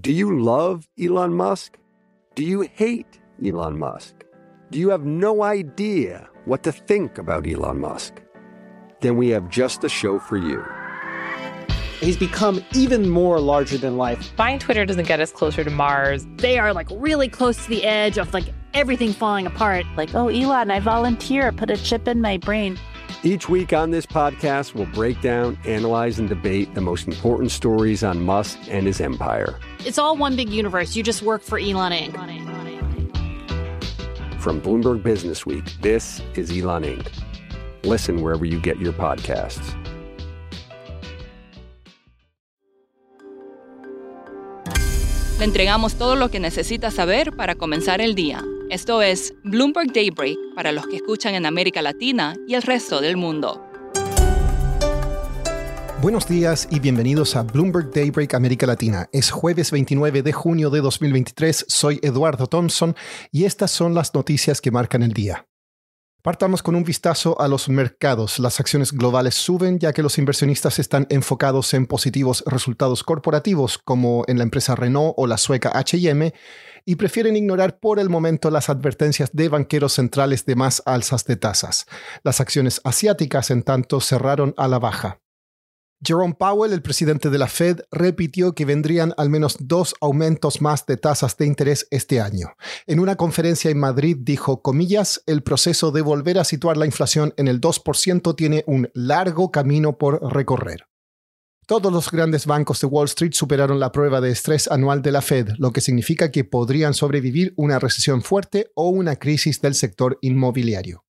Do you love Elon Musk? Do you hate Elon Musk? Do you have no idea what to think about Elon Musk? Then we have just the show for you. He's become even more larger than life. Buying Twitter doesn't get us closer to Mars. They are like really close to the edge of like everything falling apart. Like, oh, Elon, I volunteer, put a chip in my brain. Each week on this podcast, we'll break down, analyze, and debate the most important stories on Musk and his empire. It's all one big universe. You just work for Elon Inc. From Bloomberg Business Week, this is Elon Inc. Listen wherever you get your podcasts. Le entregamos todo lo que necesita saber para comenzar el día. Esto es Bloomberg Daybreak para los que escuchan en América Latina y el resto del mundo. Buenos días y bienvenidos a Bloomberg Daybreak América Latina. Es jueves 29 de junio de 2023, soy Eduardo Thompson y estas son las noticias que marcan el día. Partamos con un vistazo a los mercados. Las acciones globales suben ya que los inversionistas están enfocados en positivos resultados corporativos como en la empresa Renault o la sueca HM y prefieren ignorar por el momento las advertencias de banqueros centrales de más alzas de tasas. Las acciones asiáticas, en tanto, cerraron a la baja. Jerome Powell, el presidente de la Fed, repitió que vendrían al menos dos aumentos más de tasas de interés este año. En una conferencia en Madrid dijo, comillas, el proceso de volver a situar la inflación en el 2% tiene un largo camino por recorrer. Todos los grandes bancos de Wall Street superaron la prueba de estrés anual de la Fed, lo que significa que podrían sobrevivir una recesión fuerte o una crisis del sector inmobiliario.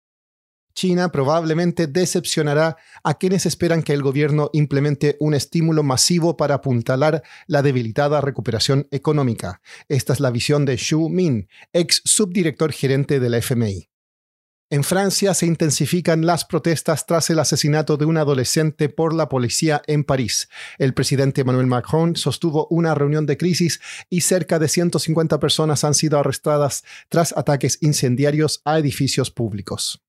China probablemente decepcionará a quienes esperan que el gobierno implemente un estímulo masivo para apuntalar la debilitada recuperación económica. Esta es la visión de Xu Min, ex subdirector gerente de la FMI. En Francia se intensifican las protestas tras el asesinato de un adolescente por la policía en París. El presidente Emmanuel Macron sostuvo una reunión de crisis y cerca de 150 personas han sido arrestadas tras ataques incendiarios a edificios públicos.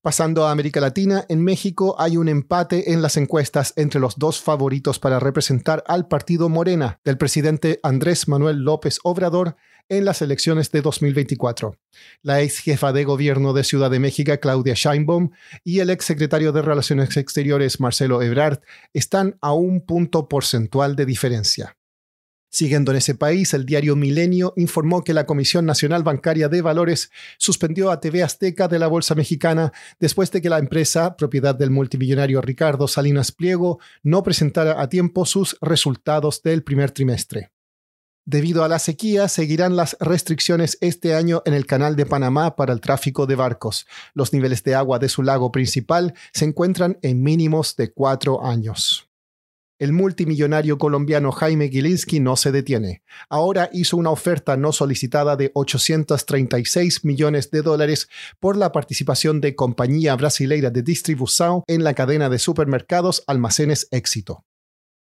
Pasando a América Latina, en México hay un empate en las encuestas entre los dos favoritos para representar al partido Morena del presidente Andrés Manuel López Obrador en las elecciones de 2024. La ex jefa de gobierno de Ciudad de México, Claudia Sheinbaum, y el ex secretario de Relaciones Exteriores, Marcelo Ebrard, están a un punto porcentual de diferencia. Siguiendo en ese país, el diario Milenio informó que la Comisión Nacional Bancaria de Valores suspendió a TV Azteca de la Bolsa Mexicana después de que la empresa, propiedad del multimillonario Ricardo Salinas Pliego, no presentara a tiempo sus resultados del primer trimestre. Debido a la sequía, seguirán las restricciones este año en el Canal de Panamá para el tráfico de barcos. Los niveles de agua de su lago principal se encuentran en mínimos de cuatro años. El multimillonario colombiano Jaime Gilinski no se detiene. Ahora hizo una oferta no solicitada de 836 millones de dólares por la participación de compañía brasileira de distribución en la cadena de supermercados Almacenes Éxito.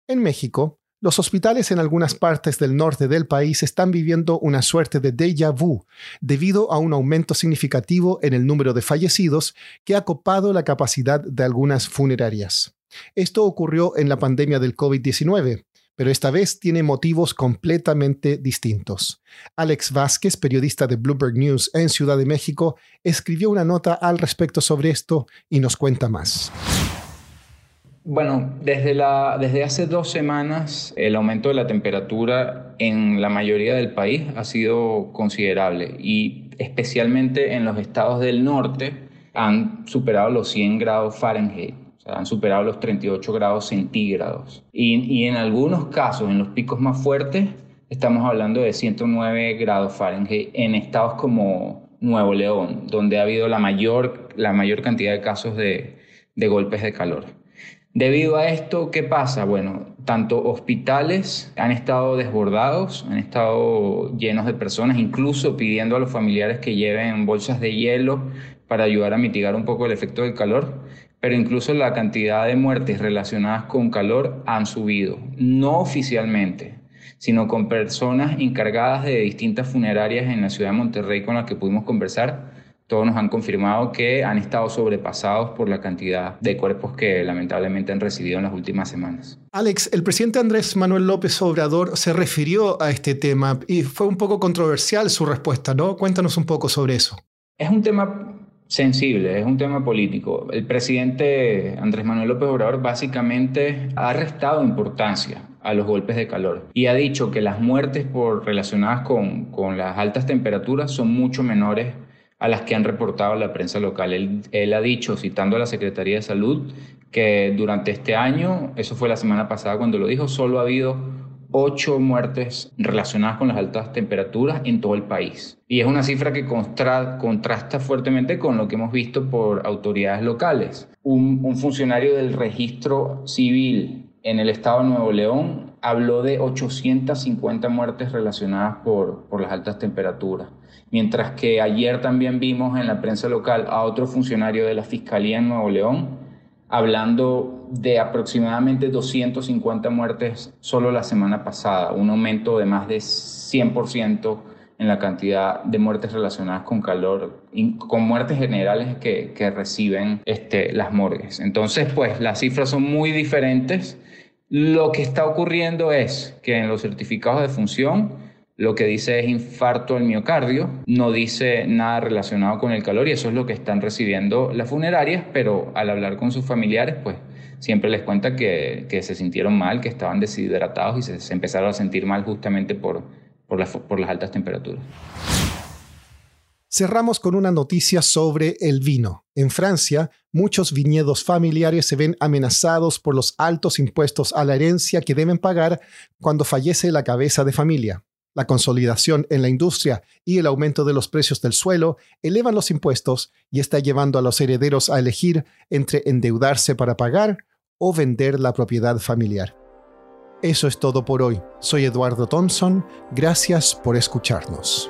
En México, los hospitales en algunas partes del norte del país están viviendo una suerte de déjà vu debido a un aumento significativo en el número de fallecidos que ha copado la capacidad de algunas funerarias. Esto ocurrió en la pandemia del COVID-19, pero esta vez tiene motivos completamente distintos. Alex Vázquez, periodista de Bloomberg News en Ciudad de México, escribió una nota al respecto sobre esto y nos cuenta más. Bueno, desde, hace dos semanas el aumento de la temperatura en la mayoría del país ha sido considerable y especialmente en los estados del norte han superado los 100 grados Fahrenheit han superado los 38 grados centígrados. Y, en algunos casos, en los picos más fuertes, estamos hablando de 109 grados Fahrenheit en estados como Nuevo León, donde ha habido la mayor, la mayor cantidad de casos de golpes de calor. Debido a esto, ¿qué pasa? Bueno, tanto hospitales han estado desbordados, han estado llenos de personas, incluso pidiendo a los familiares que lleven bolsas de hielo para ayudar a mitigar un poco el efecto del calor pero incluso la cantidad de muertes relacionadas con calor han subido, no oficialmente, sino con personas encargadas de distintas funerarias en la ciudad de Monterrey con las que pudimos conversar, todos nos han confirmado que han estado sobrepasados por la cantidad de cuerpos que lamentablemente han recibido en las últimas semanas. Alex, el presidente Andrés Manuel López Obrador se refirió a este tema y fue un poco controversial su respuesta, ¿no? Cuéntanos un poco sobre eso. Es un tema sensible, es un tema político. El presidente Andrés Manuel López Obrador básicamente ha restado importancia a los golpes de calor y ha dicho que las muertes por, relacionadas con, con las altas temperaturas son mucho menores a las que han reportado la prensa local. Él, ha dicho, citando a la Secretaría de Salud, que durante este año, eso fue la semana pasada cuando lo dijo, solo ha habido ocho muertes relacionadas con las altas temperaturas en todo el país. Y es una cifra que contrasta fuertemente con lo que hemos visto por autoridades locales. Un, un funcionario del registro civil en el estado de Nuevo León habló de 850 muertes relacionadas por, por las altas temperaturas. Mientras que ayer también vimos en la prensa local a otro funcionario de la Fiscalía en Nuevo León hablando de aproximadamente 250 muertes solo la semana pasada, un aumento de más de 100% en la cantidad de muertes relacionadas con calor, con muertes generales que, que reciben este, las morgues. Entonces, pues las cifras son muy diferentes. Lo que está ocurriendo es que en los certificados de función, lo que dice es infarto al miocardio, no dice nada relacionado con el calor y eso es lo que están recibiendo las funerarias, pero al hablar con sus familiares, pues siempre les cuenta que, se sintieron mal, que estaban deshidratados y se, empezaron a sentir mal justamente por, por las altas temperaturas. Cerramos con una noticia sobre el vino. En Francia, muchos viñedos familiares se ven amenazados por los altos impuestos a la herencia que deben pagar cuando fallece la cabeza de familia. La consolidación en la industria y el aumento de los precios del suelo elevan los impuestos y está llevando a los herederos a elegir entre endeudarse para pagar o vender la propiedad familiar. Eso es todo por hoy. Soy Eduardo Thompson. Gracias por escucharnos.